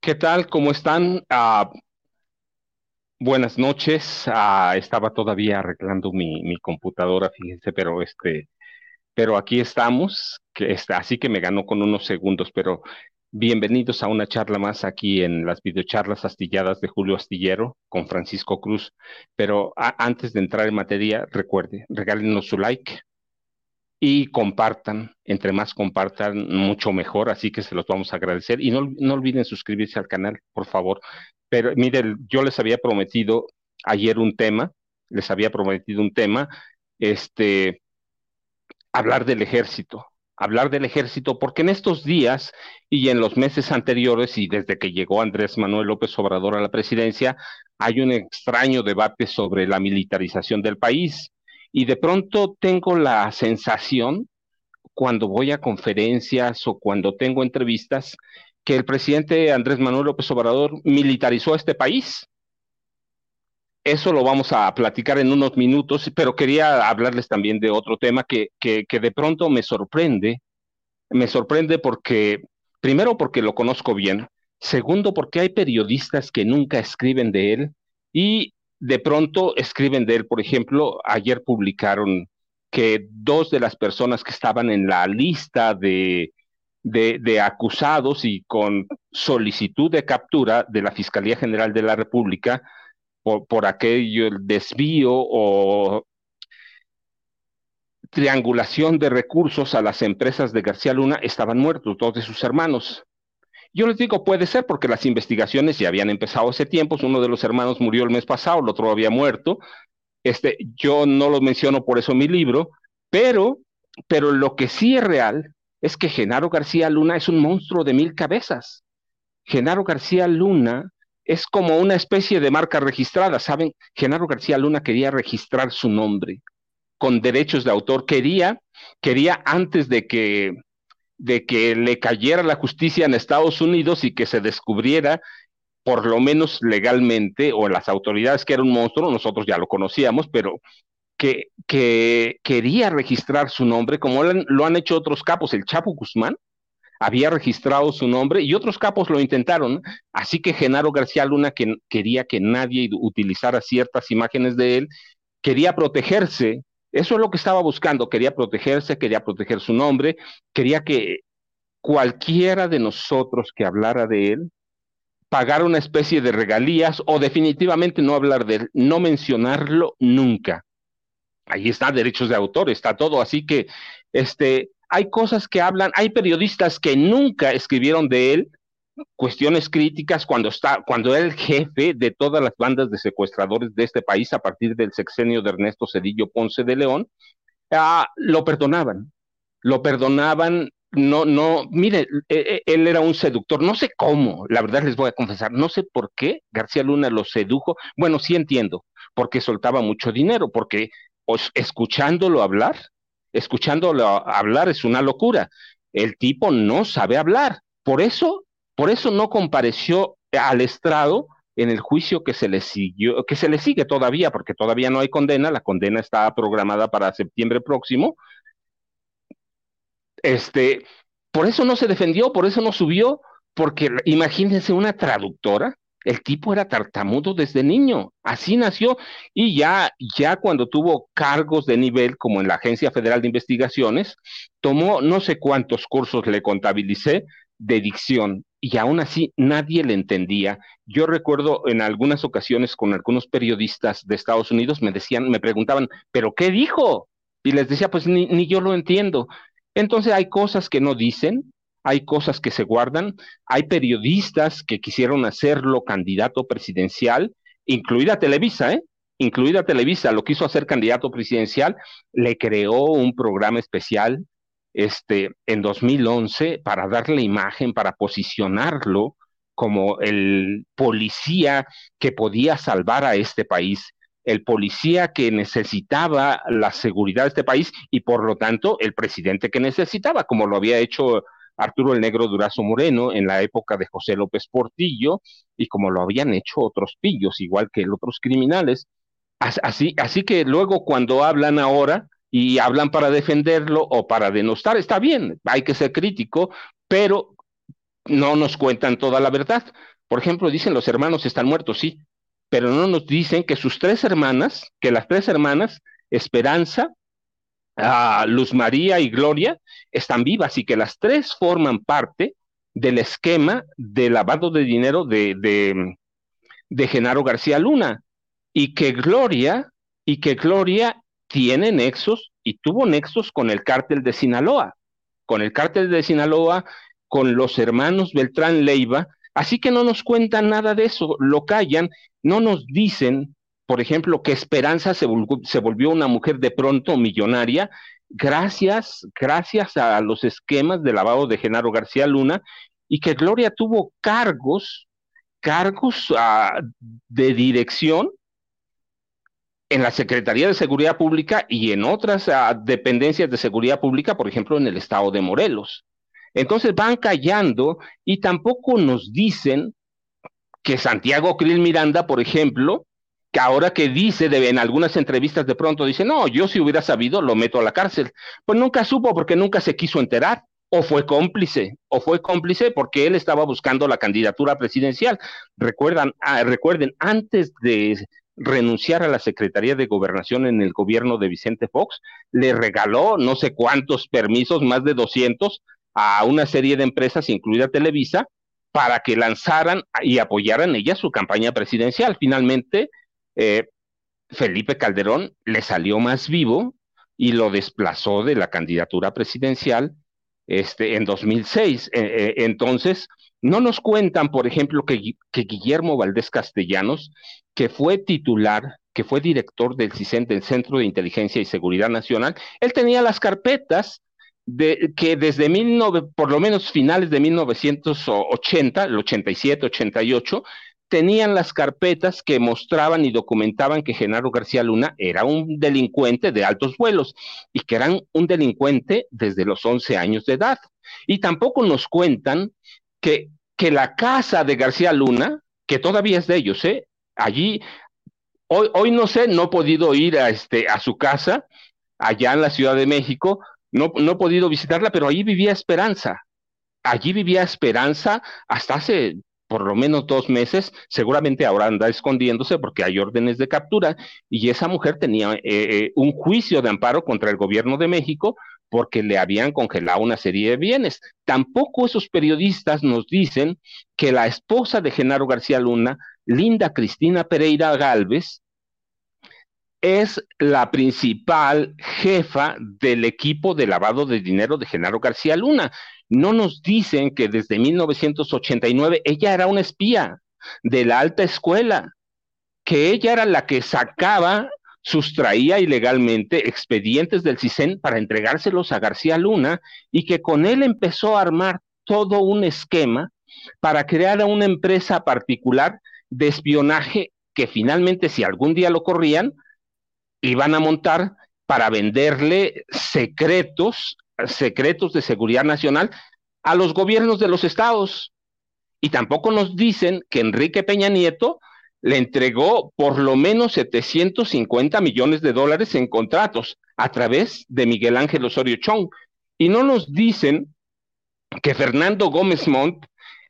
¿Qué tal? ¿Cómo están? Ah, buenas noches. Ah, estaba todavía arreglando mi, computadora, fíjense, pero este, pero aquí estamos, que está, así que me ganó con unos segundos, pero bienvenidos a una charla más aquí en las videocharlas astilladas de Julio Astillero con Francisco Cruz. Pero antes de entrar en materia, recuerde, regálenos su like, y compartan, entre más compartan, mucho mejor, así que se los vamos a agradecer y no, no olviden suscribirse al canal, por favor. Pero miren, yo les había prometido ayer un tema, les había prometido un tema, este, hablar del ejército, hablar del ejército, porque en estos días y en los meses anteriores y desde que llegó Andrés Manuel López Obrador a la presidencia, hay un extraño debate sobre la militarización del país y de pronto tengo la sensación, cuando voy a conferencias o cuando tengo entrevistas, que el presidente Andrés Manuel López Obrador militarizó este país. Eso lo vamos a platicar en unos minutos, pero quería hablarles también de otro tema que, que, que de pronto me sorprende. Me sorprende porque, primero porque lo conozco bien, segundo porque hay periodistas que nunca escriben de él y de pronto escriben de él, por ejemplo, ayer publicaron que dos de las personas que estaban en la lista de, de, acusados y con solicitud de captura de la Fiscalía General de la República por, por aquello, el desvío o triangulación de recursos a las empresas de García Luna estaban muertos, dos de sus hermanos. Yo les digo, puede ser porque las investigaciones ya habían empezado hace tiempos, uno de los hermanos murió el mes pasado, el otro había muerto. Este, yo no lo menciono por eso en mi libro, pero, pero lo que sí es real es que Genaro García Luna es un monstruo de mil cabezas. Genaro García Luna es como una especie de marca registrada, ¿saben? Genaro García Luna quería registrar su nombre con derechos de autor, quería, quería antes de que de que le cayera la justicia en Estados Unidos y que se descubriera, por lo menos legalmente, o las autoridades que era un monstruo, nosotros ya lo conocíamos, pero que, que quería registrar su nombre, como lo han hecho otros capos, el Chapo Guzmán había registrado su nombre y otros capos lo intentaron, así que Genaro García Luna, que quería que nadie utilizara ciertas imágenes de él, quería protegerse eso es lo que estaba buscando, quería protegerse, quería proteger su nombre, quería que cualquiera de nosotros que hablara de él pagara una especie de regalías o definitivamente no hablar de él, no mencionarlo nunca. Ahí está derechos de autor, está todo, así que este hay cosas que hablan, hay periodistas que nunca escribieron de él, cuestiones críticas cuando está, cuando era el jefe de todas las bandas de secuestradores de este país a partir del sexenio de Ernesto Cedillo Ponce de León, ah, lo perdonaban, lo perdonaban, no, no, mire, e, e, él era un seductor, no sé cómo, la verdad les voy a confesar, no sé por qué García Luna lo sedujo, bueno, sí entiendo, porque soltaba mucho dinero, porque escuchándolo hablar, escuchándolo hablar es una locura. El tipo no sabe hablar. Por eso, por eso no compareció al estrado en el juicio que se le siguió, que se le sigue todavía, porque todavía no hay condena, la condena está programada para septiembre próximo. Este, por eso no se defendió, por eso no subió, porque imagínense una traductora, el tipo era tartamudo desde niño, así nació y ya ya cuando tuvo cargos de nivel como en la Agencia Federal de Investigaciones, tomó no sé cuántos cursos le contabilicé de dicción y aún así nadie le entendía. Yo recuerdo en algunas ocasiones con algunos periodistas de Estados Unidos me decían, me preguntaban, ¿pero qué dijo? Y les decía, pues ni, yo lo entiendo. Entonces hay cosas que no dicen, hay cosas que se guardan, hay periodistas que quisieron hacerlo candidato presidencial, incluida Televisa, ¿eh? Incluida Televisa, lo quiso hacer candidato presidencial, le creó un programa especial este, en 2011 para darle imagen, para posicionarlo como el policía que podía salvar a este país, el policía que necesitaba la seguridad de este país y por lo tanto el presidente que necesitaba, como lo había hecho Arturo el Negro Durazo Moreno en la época de José López Portillo y como lo habían hecho otros pillos, igual que otros criminales. Así, así que luego cuando hablan ahora, y hablan para defenderlo o para denostar, está bien, hay que ser crítico, pero no nos cuentan toda la verdad. Por ejemplo, dicen los hermanos están muertos, sí, pero no nos dicen que sus tres hermanas, que las tres hermanas, Esperanza, ah, Luz María y Gloria, están vivas y que las tres forman parte del esquema de lavado de dinero de, de, de Genaro García Luna y que Gloria y que Gloria tiene nexos y tuvo nexos con el cártel de Sinaloa, con el cártel de Sinaloa, con los hermanos Beltrán Leiva, así que no nos cuentan nada de eso, lo callan, no nos dicen, por ejemplo, que Esperanza se, volvió una mujer de pronto millonaria, gracias, gracias a los esquemas de lavado de Genaro García Luna, y que Gloria tuvo cargos, cargos uh, de dirección en la Secretaría de Seguridad Pública y en otras uh, dependencias de seguridad pública, por ejemplo, en el estado de Morelos. Entonces van callando y tampoco nos dicen que Santiago Krill Miranda, por ejemplo, que ahora que dice de, en algunas entrevistas de pronto dice, no, yo si hubiera sabido lo meto a la cárcel. Pues nunca supo porque nunca se quiso enterar o fue cómplice, o fue cómplice porque él estaba buscando la candidatura presidencial. Recuerdan, ah, recuerden, antes de renunciar a la Secretaría de Gobernación en el gobierno de Vicente Fox, le regaló no sé cuántos permisos, más de 200, a una serie de empresas, incluida Televisa, para que lanzaran y apoyaran ella su campaña presidencial. Finalmente, eh, Felipe Calderón le salió más vivo y lo desplazó de la candidatura presidencial este, en 2006. Eh, eh, entonces, no nos cuentan, por ejemplo, que, Guillermo Valdés Castellanos, que fue titular, que fue director del CISEN, del Centro de Inteligencia y Seguridad Nacional, él tenía las carpetas de, que desde mil por lo menos finales de 1980, el 87, 88, tenían las carpetas que mostraban y documentaban que Genaro García Luna era un delincuente de altos vuelos y que era un delincuente desde los 11 años de edad. Y tampoco nos cuentan que, que la casa de García Luna, que todavía es de ellos, ¿eh? allí, hoy, hoy no sé, no he podido ir a, este, a su casa allá en la Ciudad de México, no, he podido visitarla, pero allí vivía Esperanza. Allí vivía Esperanza hasta hace por lo menos dos meses, seguramente ahora anda escondiéndose porque hay órdenes de captura y esa mujer tenía eh, eh, un juicio de amparo contra el gobierno de México porque le habían congelado una serie de bienes. Tampoco esos periodistas nos dicen que la esposa de Genaro García Luna, Linda Cristina Pereira Galvez, es la principal jefa del equipo de lavado de dinero de Genaro García Luna no nos dicen que desde 1989 ella era una espía de la alta escuela, que ella era la que sacaba, sustraía ilegalmente expedientes del CISEN para entregárselos a García Luna y que con él empezó a armar todo un esquema para crear una empresa particular de espionaje que finalmente, si algún día lo corrían, iban a montar para venderle secretos, secretos de seguridad nacional a los gobiernos de los estados. Y tampoco nos dicen que Enrique Peña Nieto le entregó por lo menos 750 millones de dólares en contratos a través de Miguel Ángel Osorio Chong. Y no nos dicen que Fernando Gómez Montt,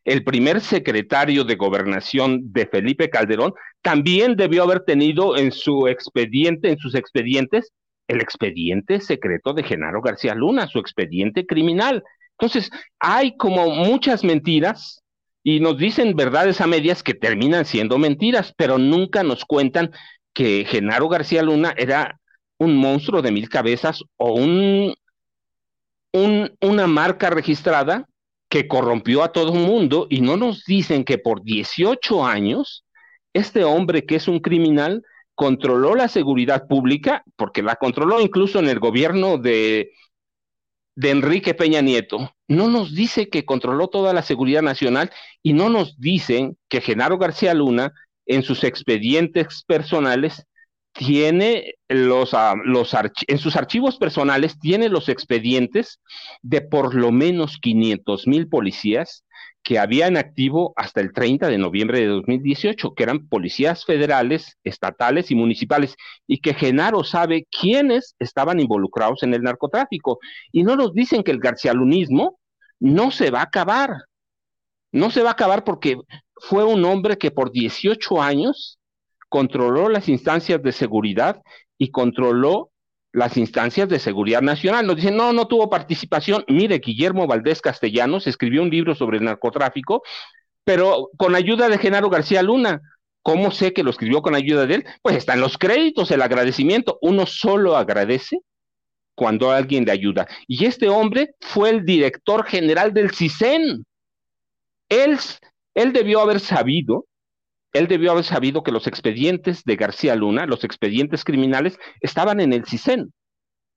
el primer secretario de gobernación de Felipe Calderón, también debió haber tenido en su expediente, en sus expedientes, el expediente secreto de Genaro García Luna, su expediente criminal. Entonces, hay como muchas mentiras y nos dicen verdades a medias que terminan siendo mentiras, pero nunca nos cuentan que Genaro García Luna era un monstruo de mil cabezas o un, un, una marca registrada que corrompió a todo el mundo y no nos dicen que por 18 años este hombre que es un criminal controló la seguridad pública, porque la controló incluso en el gobierno de, de Enrique Peña Nieto, no nos dice que controló toda la seguridad nacional y no nos dicen que Genaro García Luna en sus expedientes personales tiene los, ah, los en sus archivos personales tiene los expedientes de por lo menos 500 mil policías que había en activo hasta el 30 de noviembre de 2018, que eran policías federales, estatales y municipales, y que Genaro sabe quiénes estaban involucrados en el narcotráfico. Y no nos dicen que el garcialunismo no se va a acabar. No se va a acabar porque fue un hombre que por 18 años controló las instancias de seguridad y controló las instancias de seguridad nacional. Nos dicen, no, no tuvo participación. Mire, Guillermo Valdés Castellanos escribió un libro sobre el narcotráfico, pero con ayuda de Genaro García Luna. ¿Cómo sé que lo escribió con ayuda de él? Pues están los créditos, el agradecimiento. Uno solo agradece cuando alguien le ayuda. Y este hombre fue el director general del CISEN. Él, él debió haber sabido él debió haber sabido que los expedientes de García Luna, los expedientes criminales, estaban en el CISEN.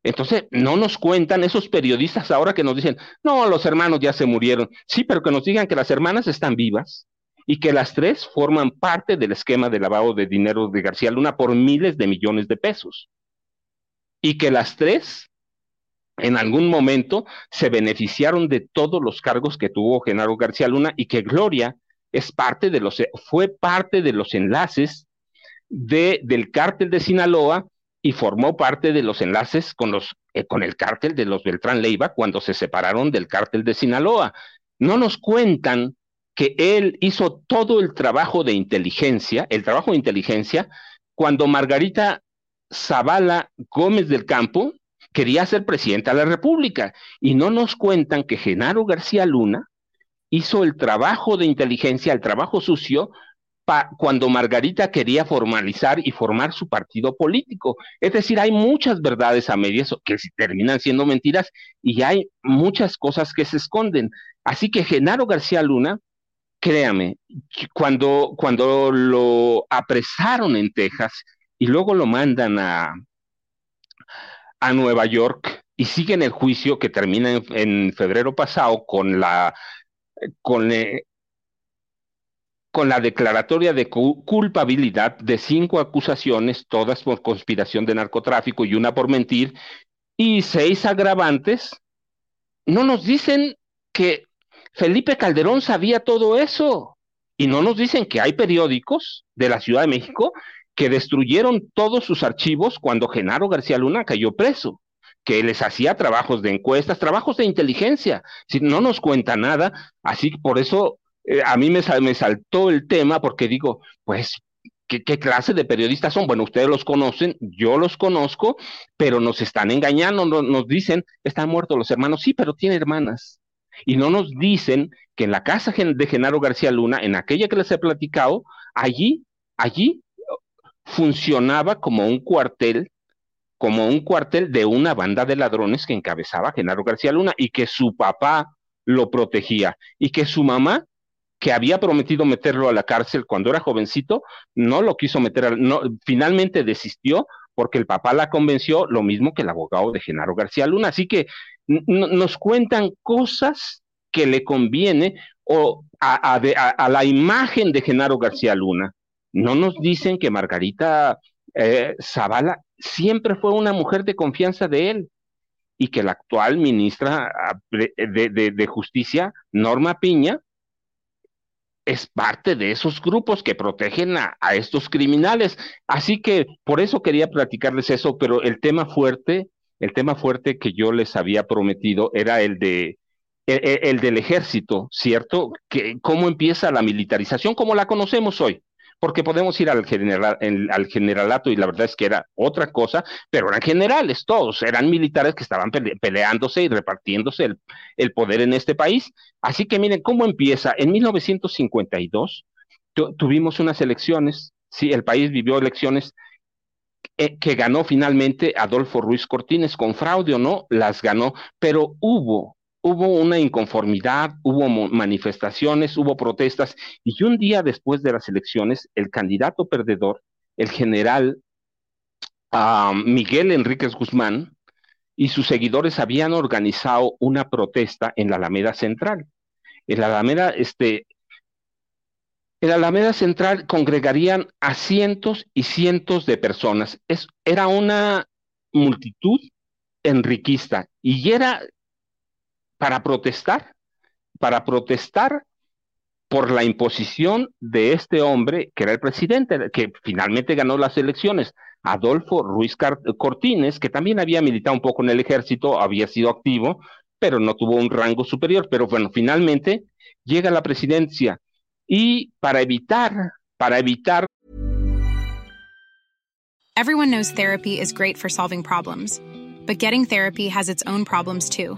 Entonces, no nos cuentan esos periodistas ahora que nos dicen, no, los hermanos ya se murieron. Sí, pero que nos digan que las hermanas están vivas y que las tres forman parte del esquema de lavado de dinero de García Luna por miles de millones de pesos. Y que las tres, en algún momento, se beneficiaron de todos los cargos que tuvo Genaro García Luna y que Gloria es parte de los, fue parte de los enlaces de, del cártel de Sinaloa y formó parte de los enlaces con, los, eh, con el cártel de los Beltrán Leiva cuando se separaron del cártel de Sinaloa. No nos cuentan que él hizo todo el trabajo de inteligencia, el trabajo de inteligencia, cuando Margarita Zavala Gómez del Campo quería ser presidenta de la República. Y no nos cuentan que Genaro García Luna hizo el trabajo de inteligencia, el trabajo sucio, cuando Margarita quería formalizar y formar su partido político. Es decir, hay muchas verdades a medias que terminan siendo mentiras y hay muchas cosas que se esconden. Así que Genaro García Luna, créame, cuando, cuando lo apresaron en Texas y luego lo mandan a, a Nueva York y siguen el juicio que termina en febrero pasado con la con, eh, con la declaratoria de culpabilidad de cinco acusaciones, todas por conspiración de narcotráfico y una por mentir, y seis agravantes, no nos dicen que Felipe Calderón sabía todo eso. Y no nos dicen que hay periódicos de la Ciudad de México que destruyeron todos sus archivos cuando Genaro García Luna cayó preso que les hacía trabajos de encuestas, trabajos de inteligencia. Si no nos cuenta nada, así por eso eh, a mí me, me, saltó el tema porque digo, pues, ¿qué, clase de periodistas son? Bueno, ustedes los conocen, yo los conozco, pero nos están engañando, nos dicen, están muertos los hermanos, sí, pero tiene hermanas. Y no nos dicen que en la casa de Genaro García Luna, en aquella que les he platicado, allí, allí funcionaba como un cuartel como un cuartel de una banda de ladrones que encabezaba Genaro García Luna y que su papá lo protegía y que su mamá, que había prometido meterlo a la cárcel cuando era jovencito, no lo quiso meter, no, finalmente desistió porque el papá la convenció, lo mismo que el abogado de Genaro García Luna. Así que nos cuentan cosas que le conviene o a, la imagen de Genaro García Luna. No nos dicen que Margarita eh, Zavala siempre fue una mujer de confianza de él y que la actual ministra de, Justicia, Norma Piña, es parte de esos grupos que protegen a, estos criminales. Así que por eso quería platicarles eso, pero el tema fuerte, el tema fuerte que yo les había prometido era el de el, el del ejército, ¿cierto? Que cómo empieza la militarización como la conocemos hoy porque podemos ir al, general, al generalato y la verdad es que era otra cosa, pero eran generales todos, eran militares que estaban peleándose y repartiéndose el, el, poder en este país. Así que miren cómo empieza. En 1952 tuvimos unas elecciones, sí, el país vivió elecciones eh, que ganó finalmente Adolfo Ruiz Cortines, con fraude o no, las ganó, pero hubo hubo una inconformidad, hubo manifestaciones, hubo protestas, y un día después de las elecciones, el candidato perdedor, el general Miguel Enríquez Guzmán, y sus seguidores habían organizado una protesta en la Alameda Central. En la Alameda, este, en la Alameda Central congregarían a cientos y cientos de personas. Era una multitud enriquista y era para protestar, para protestar por la imposición de este hombre, que era el presidente, que finalmente ganó las elecciones, Adolfo Ruiz Cortines, que también había militado un poco en el ejército, había sido activo, pero no tuvo un rango superior. Pero bueno, finalmente llega a la presidencia y para evitar, para evitar. Everyone knows therapy is great for solving problems, but getting therapy has its own problems too.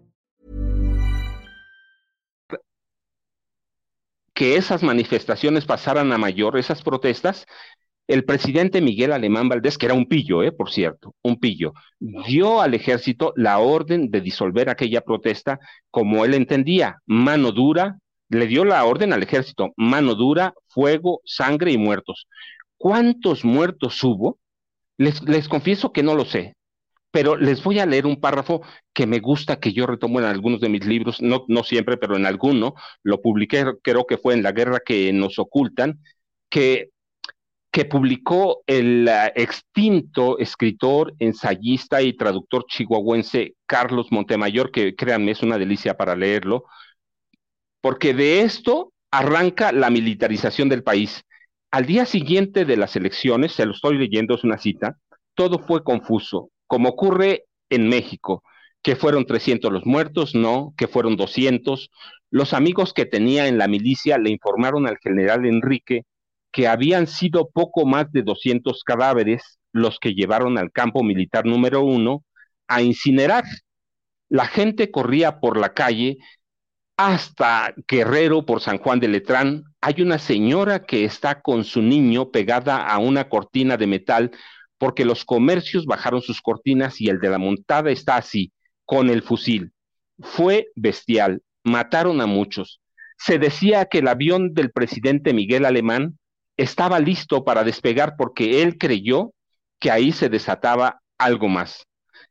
Que esas manifestaciones pasaran a mayor, esas protestas, el presidente Miguel Alemán Valdés, que era un pillo, eh, por cierto, un pillo, dio al ejército la orden de disolver aquella protesta como él entendía, mano dura, le dio la orden al ejército, mano dura, fuego, sangre y muertos. ¿Cuántos muertos hubo? Les, les confieso que no lo sé, pero les voy a leer un párrafo que me gusta, que yo retomo en algunos de mis libros, no, no siempre, pero en alguno, lo publiqué, creo que fue en La Guerra que nos ocultan, que, que publicó el extinto escritor, ensayista y traductor chihuahuense Carlos Montemayor, que créanme, es una delicia para leerlo, porque de esto arranca la militarización del país. Al día siguiente de las elecciones, se lo estoy leyendo, es una cita, todo fue confuso como ocurre en México, que fueron 300 los muertos, no, que fueron 200. Los amigos que tenía en la milicia le informaron al general Enrique que habían sido poco más de 200 cadáveres los que llevaron al campo militar número uno a incinerar. La gente corría por la calle hasta Guerrero por San Juan de Letrán. Hay una señora que está con su niño pegada a una cortina de metal porque los comercios bajaron sus cortinas y el de la montada está así, con el fusil. Fue bestial, mataron a muchos. Se decía que el avión del presidente Miguel Alemán estaba listo para despegar porque él creyó que ahí se desataba algo más.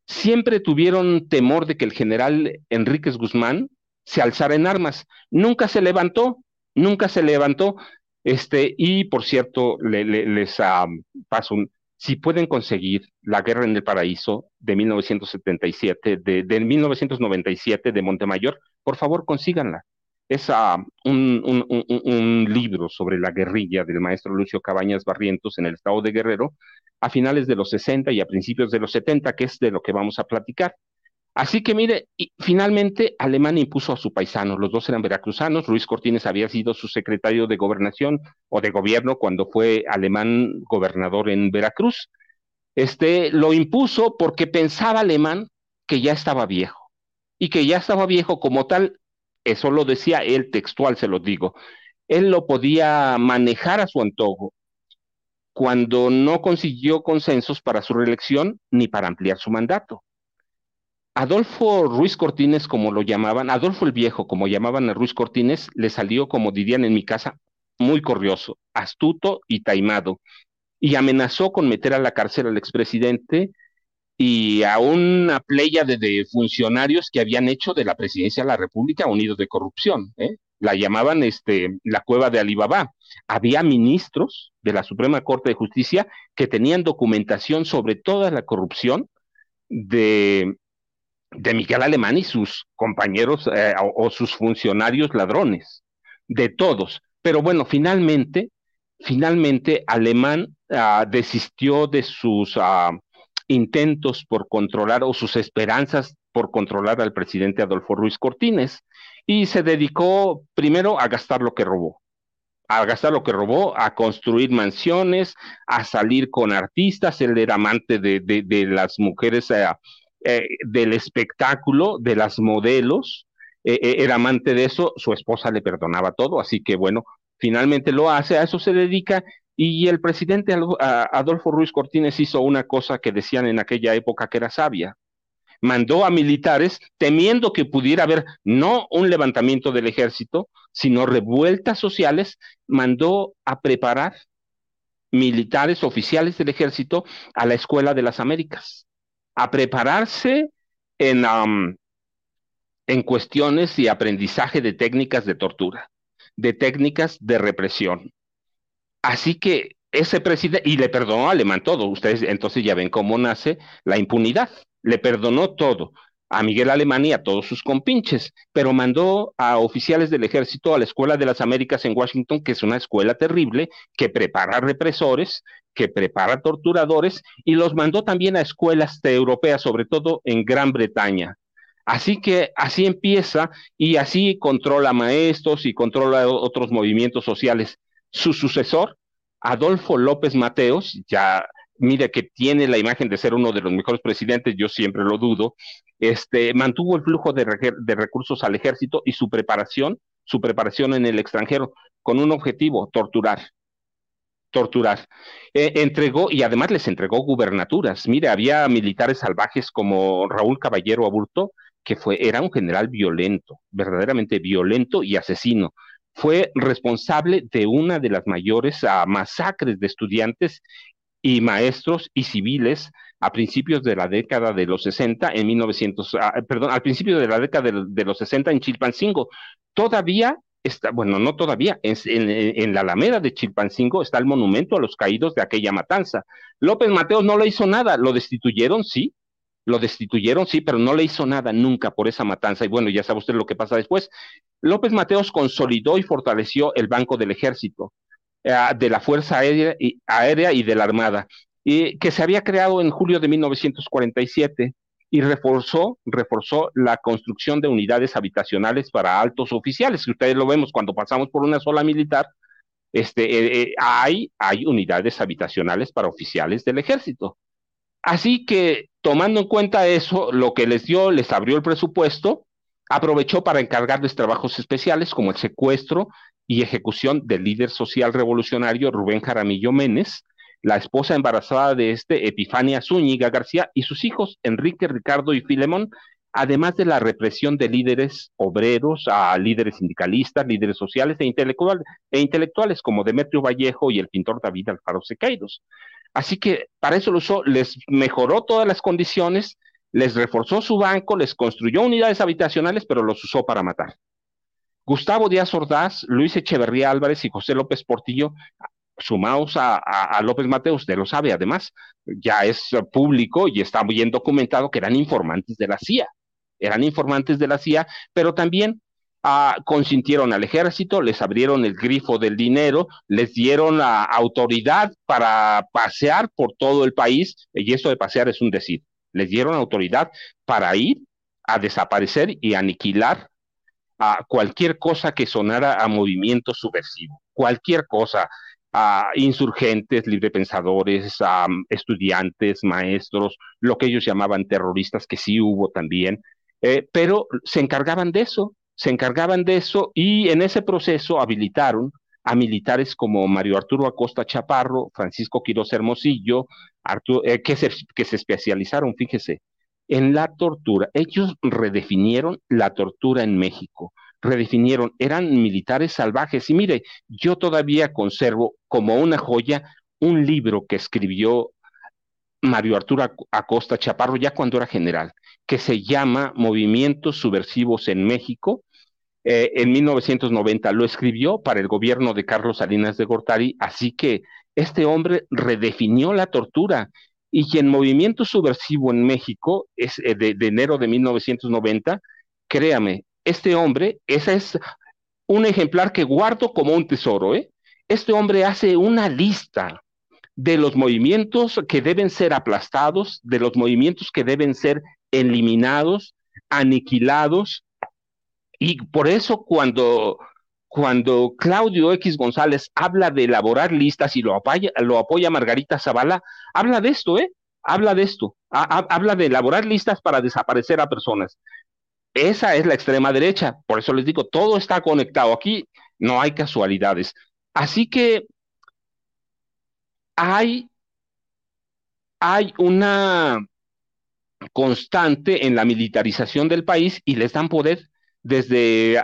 Siempre tuvieron temor de que el general Enríquez Guzmán se alzara en armas. Nunca se levantó, nunca se levantó. Este, y por cierto, les uh, paso un, si pueden conseguir La Guerra en el Paraíso de 1977, de, de 1997 de Montemayor, por favor consíganla. Es uh, un, un, un, libro sobre la guerrilla del maestro Lucio Cabañas Barrientos en el estado de Guerrero a finales de los 60 y a principios de los 70, que es de lo que vamos a platicar. Así que mire, y finalmente Alemán impuso a su paisano, los dos eran veracruzanos, Luis Cortines había sido su secretario de gobernación o de gobierno cuando fue Alemán gobernador en Veracruz. Este lo impuso porque pensaba Alemán que ya estaba viejo y que ya estaba viejo como tal, eso lo decía él textual, se lo digo, él lo podía manejar a su antojo cuando no consiguió consensos para su reelección ni para ampliar su mandato. Adolfo Ruiz Cortines, como lo llamaban, Adolfo el Viejo, como llamaban a Ruiz Cortines, le salió, como dirían en mi casa, muy corrioso, astuto y taimado, y amenazó con meter a la cárcel al expresidente y a una playa de, funcionarios que habían hecho de la presidencia de la República unidos de corrupción. ¿eh? La llamaban este, la cueva de Alibaba. Había ministros de la Suprema Corte de Justicia que tenían documentación sobre toda la corrupción de, de Miguel Alemán y sus compañeros eh, o, sus funcionarios ladrones, de todos. Pero bueno, finalmente, finalmente Alemán ah, desistió de sus ah, intentos por controlar o sus esperanzas por controlar al presidente Adolfo Ruiz Cortines y se dedicó primero a gastar lo que robó, a gastar lo que robó, a construir mansiones, a salir con artistas, él era amante de, de, las mujeres eh, eh, del espectáculo, de las modelos, eh, eh, era amante de eso, su esposa le perdonaba todo, así que bueno, finalmente lo hace, a eso se dedica y el presidente Adolfo Ruiz Cortines hizo una cosa que decían en aquella época que era sabia. Mandó a militares temiendo que pudiera haber no un levantamiento del ejército, sino revueltas sociales, mandó a preparar militares oficiales del ejército a la Escuela de las Américas a prepararse en, en cuestiones y aprendizaje de técnicas de tortura, de técnicas de represión. Así que ese presidente, y le perdonó a Alemán todo, ustedes entonces ya ven cómo nace la impunidad, le perdonó todo a Miguel Alemán y a todos sus compinches, pero mandó a oficiales del ejército a la Escuela de las Américas en Washington, que es una escuela terrible, que prepara represores, que prepara torturadores, y los mandó también a escuelas europeas, sobre todo en Gran Bretaña. Así que así empieza y así controla maestros y controla otros movimientos sociales. Su sucesor, Adolfo López Mateos, ya mire que tiene la imagen de ser uno de los mejores presidentes, yo siempre lo dudo, este, mantuvo el flujo de, recursos al ejército y su preparación, su preparación en el extranjero, con un objetivo, torturar. Torturar. Eh, entregó, y además les entregó gubernaturas. Mire, había militares salvajes como Raúl Caballero Aburto, que fue, era un general violento, verdaderamente violento y asesino. Fue responsable de una de las mayores ah, masacres de estudiantes y maestros y civiles a principios de la década de los 60, en 1900, ah, perdón, al principio de la década de, los 60 en Chilpancingo. Todavía está, bueno, no todavía, en, en, la Alameda de Chilpancingo está el monumento a los caídos de aquella matanza. López Mateos no le hizo nada, lo destituyeron, sí, lo destituyeron, sí, pero no le hizo nada nunca por esa matanza. Y bueno, ya sabe usted lo que pasa después. López Mateos consolidó y fortaleció el Banco del Ejército, eh, de la Fuerza Aérea y, Aérea y de la Armada y que se había creado en julio de 1947 y reforzó, reforzó la construcción de unidades habitacionales para altos oficiales, que ustedes lo vemos cuando pasamos por una sola militar, este, eh, eh, hay, hay unidades habitacionales para oficiales del ejército. Así que tomando en cuenta eso, lo que les dio, les abrió el presupuesto, aprovechó para encargarles trabajos especiales como el secuestro y ejecución del líder social revolucionario Rubén Jaramillo Menes, la esposa embarazada de este, Epifania Zúñiga García, y sus hijos, Enrique, Ricardo y Filemón, además de la represión de líderes obreros, a líderes sindicalistas, líderes sociales e, e intelectuales, como Demetrio Vallejo y el pintor David Alfaro Sequeiros. Así que para eso lo usó, les mejoró todas las condiciones, les reforzó su banco, les construyó unidades habitacionales, pero los usó para matar. Gustavo Díaz Ordaz, Luis Echeverría Álvarez y José López Portillo sumados a, López Mateos, usted lo sabe, además, ya es público y está bien documentado que eran informantes de la CIA, eran informantes de la CIA, pero también ah, consintieron al ejército, les abrieron el grifo del dinero, les dieron la autoridad para pasear por todo el país, y eso de pasear es un decir, les dieron autoridad para ir a desaparecer y aniquilar a cualquier cosa que sonara a movimiento subversivo, cualquier cosa, a insurgentes, librepensadores, a estudiantes, maestros, lo que ellos llamaban terroristas, que sí hubo también, eh, pero se encargaban de eso, se encargaban de eso y en ese proceso habilitaron a militares como Mario Arturo Acosta Chaparro, Francisco Quiroz Hermosillo, eh, que, se, que se especializaron, fíjese, en la tortura. Ellos redefinieron la tortura en México, redefinieron, eran militares salvajes. Y mire, yo todavía conservo como una joya un libro que escribió Mario Arturo Acosta Chaparro ya cuando era general, que se llama Movimientos Subversivos en México. Eh, en 1990 lo escribió para el gobierno de Carlos Salinas de Gortari, así que este hombre redefinió la tortura y en Movimiento Subversivo en México, es eh, de, enero de 1990, créame, este hombre, ese es un ejemplar que guardo como un tesoro, ¿eh? Este hombre hace una lista de los movimientos que deben ser aplastados, de los movimientos que deben ser eliminados, aniquilados, y por eso cuando cuando Claudio X González habla de elaborar listas y lo apoya, lo apoya Margarita Zavala, habla de esto, ¿eh? Habla de esto, habla de elaborar listas para desaparecer a personas. Esa es la extrema derecha, por eso les digo, todo está conectado aquí, no hay casualidades. Así que hay, hay una constante en la militarización del país y les dan poder desde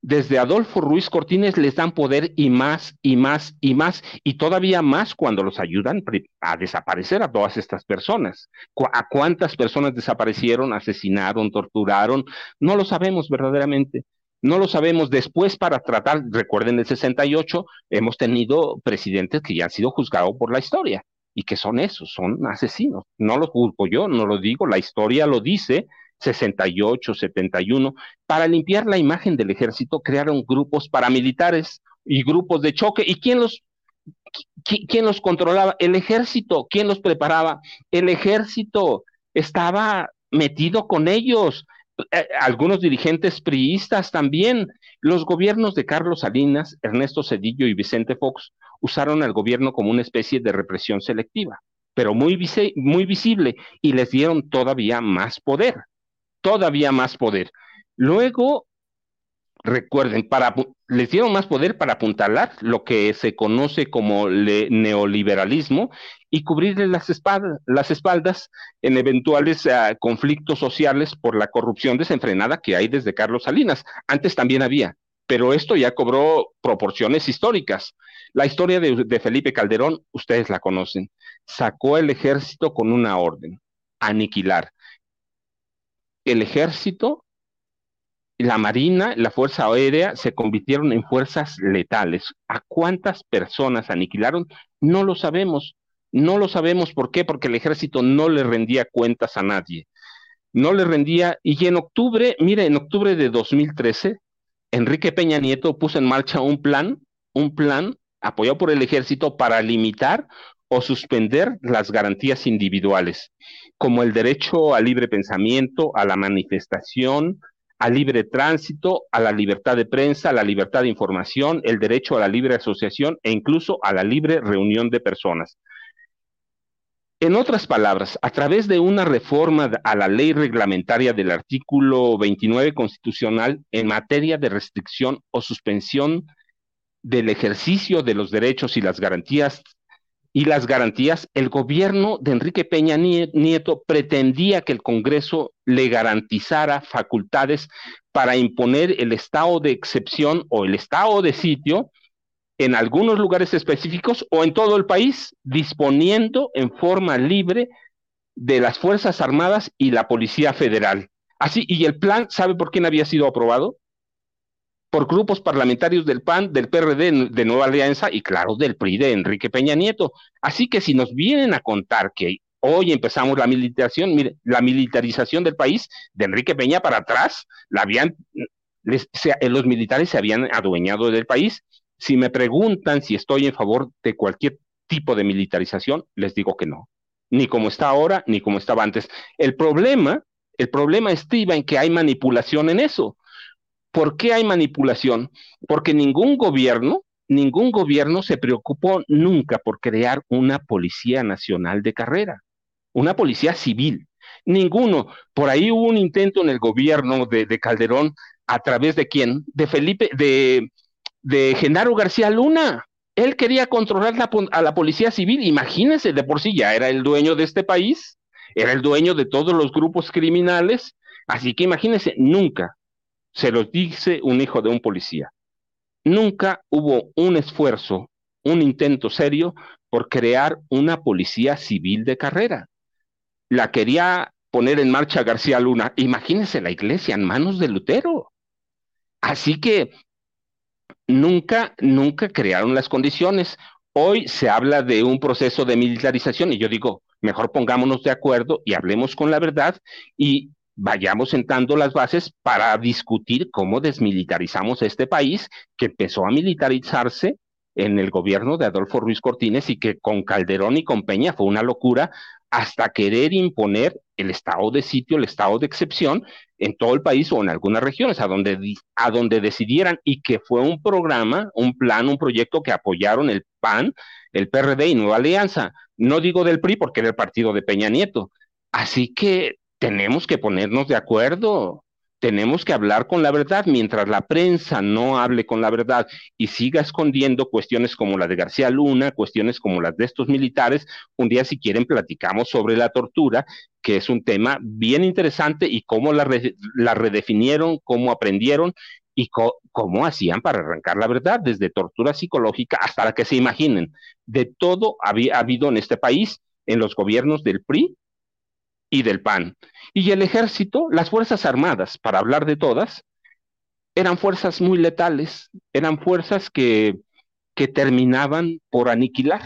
desde Adolfo Ruiz Cortines les dan poder y más y más y más y todavía más cuando los ayudan a desaparecer a todas estas personas. ¿A cuántas personas desaparecieron, asesinaron, torturaron? No lo sabemos verdaderamente. No lo sabemos después para tratar, recuerden el 68, hemos tenido presidentes que ya han sido juzgados por la historia y que son esos, son asesinos. No lo juzgo yo, no lo digo, la historia lo dice 68, 71, para limpiar la imagen del ejército crearon grupos paramilitares y grupos de choque. ¿Y quién los, quién los controlaba? El ejército. ¿Quién los preparaba? El ejército estaba metido con ellos. Eh, algunos dirigentes priistas también. Los gobiernos de Carlos Salinas, Ernesto Cedillo y Vicente Fox usaron al gobierno como una especie de represión selectiva, pero muy, muy visible y les dieron todavía más poder todavía más poder. Luego, recuerden, para, les dieron más poder para apuntalar lo que se conoce como neoliberalismo y cubrirle las, las espaldas en eventuales ah, conflictos sociales por la corrupción desenfrenada que hay desde Carlos Salinas. Antes también había, pero esto ya cobró proporciones históricas. La historia de Felipe Calderón, ustedes la conocen. Sacó el ejército con una orden, aniquilar el ejército, la marina, la fuerza aérea se convirtieron en fuerzas letales. ¿A cuántas personas aniquilaron? No lo sabemos. No lo sabemos por qué, porque el ejército no le rendía cuentas a nadie. No le rendía, y en octubre, mire, en octubre de 2013, Enrique Peña Nieto puso en marcha un plan, un plan apoyado por el ejército para limitar o suspender las garantías individuales, como el derecho al libre pensamiento, a la manifestación, al libre tránsito, a la libertad de prensa, a la libertad de información, el derecho a la libre asociación e incluso a la libre reunión de personas. En otras palabras, a través de una reforma a la ley reglamentaria del artículo 29 constitucional en materia de restricción o suspensión del ejercicio de los derechos y las garantías y las garantías, el gobierno de Enrique Peña Nieto pretendía que el Congreso le garantizara facultades para imponer el estado de excepción o el estado de sitio en algunos lugares específicos o en todo el país, disponiendo en forma libre de las Fuerzas Armadas y la Policía Federal. Así, y el plan, ¿sabe por quién había sido aprobado? Por grupos parlamentarios del PAN, del PRD de Nueva Alianza y claro, del PRI de Enrique Peña Nieto. Así que si nos vienen a contar que hoy empezamos la militarización, la militarización del país de Enrique Peña para atrás, la habían, los militares se habían adueñado del país. Si me preguntan si estoy en favor de cualquier tipo de militarización, les digo que no. Ni como está ahora, ni como estaba antes. El problema El problema estriba en que hay manipulación en eso. ¿Por qué hay manipulación? Porque ningún gobierno, ningún gobierno se preocupó nunca por crear una policía nacional de carrera, una policía civil. Ninguno. Por ahí hubo un intento en el gobierno de, Calderón, a través de quién? De Felipe, de, de Genaro García Luna. Él quería controlar a la policía civil. Imagínense, de por sí ya era el dueño de este país, era el dueño de todos los grupos criminales. Así que imagínense, nunca, se los dice un hijo de un policía, nunca hubo un esfuerzo, un intento serio por crear una policía civil de carrera. La quería poner en marcha García Luna. Imagínense la iglesia en manos de Lutero. Así que nunca, nunca crearon las condiciones. Hoy se habla de un proceso de militarización y yo digo, mejor pongámonos de acuerdo y hablemos con la verdad y vayamos sentando las bases para discutir cómo desmilitarizamos este país que empezó a militarizarse en el gobierno de Adolfo Ruiz Cortines y que con Calderón y con Peña fue una locura hasta querer imponer el estado de sitio, el estado de excepción en todo el país o en algunas regiones, a donde, a donde decidieran y que fue un programa, un plan, un proyecto que apoyaron el PAN, el PRD y Nueva Alianza. No digo del PRI porque era el partido de Peña Nieto. Así que tenemos que ponernos de acuerdo tenemos que hablar con la verdad. Mientras la prensa no hable con la verdad y siga escondiendo cuestiones como la de García Luna, cuestiones como las de estos militares, un día si quieren platicamos sobre la tortura, que es un tema bien interesante y cómo la, redefinieron, cómo aprendieron y cómo hacían para arrancar la verdad, desde tortura psicológica hasta la que se imaginen. De todo había habido en este país, en los gobiernos del PRI y del PAN. Y el ejército, las Fuerzas Armadas, para hablar de todas, eran fuerzas muy letales, eran fuerzas que, que terminaban por aniquilar.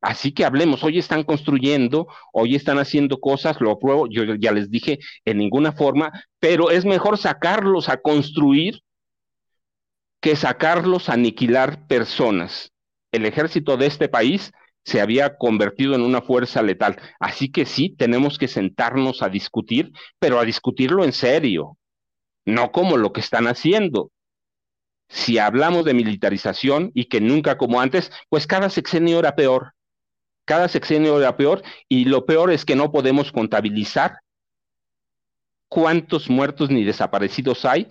Así que hablemos, hoy están construyendo, hoy están haciendo cosas, lo apruebo, yo ya les dije, en ninguna forma, pero es mejor sacarlos a construir que sacarlos a aniquilar personas. El ejército de este país se había convertido en una fuerza letal. Así que sí, tenemos que sentarnos a discutir, pero a discutirlo en serio, no como lo que están haciendo. Si hablamos de militarización y que nunca como antes, pues cada sexenio era peor. Cada sexenio era peor y lo peor es que no podemos contabilizar cuántos muertos ni desaparecidos hay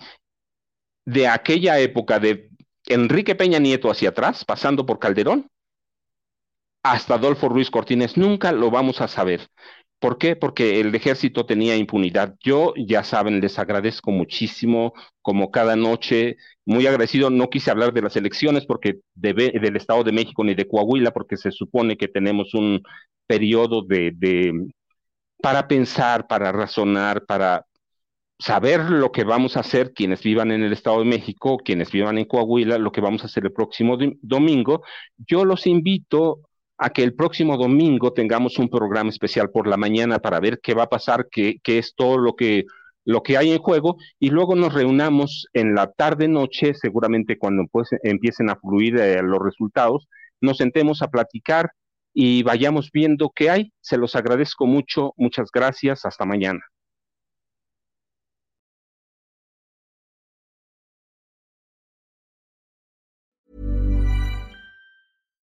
de aquella época de Enrique Peña Nieto hacia atrás, pasando por Calderón, hasta Adolfo Ruiz Cortines. Nunca lo vamos a saber. ¿Por qué? Porque el ejército tenía impunidad. Yo, ya saben, les agradezco muchísimo, como cada noche, muy agradecido. No quise hablar de las elecciones porque del Estado de México ni de Coahuila, porque se supone que tenemos un periodo de, de para pensar, para razonar, para saber lo que vamos a hacer quienes vivan en el Estado de México, quienes vivan en Coahuila, lo que vamos a hacer el próximo domingo. Yo los invito a que el próximo domingo tengamos un programa especial por la mañana para ver qué va a pasar, qué, qué es todo lo que, lo que hay en juego, y luego nos reunamos en la tarde-noche, seguramente cuando pues, empiecen a fluir eh, los resultados, nos sentemos a platicar y vayamos viendo qué hay. Se los agradezco mucho, muchas gracias, hasta mañana.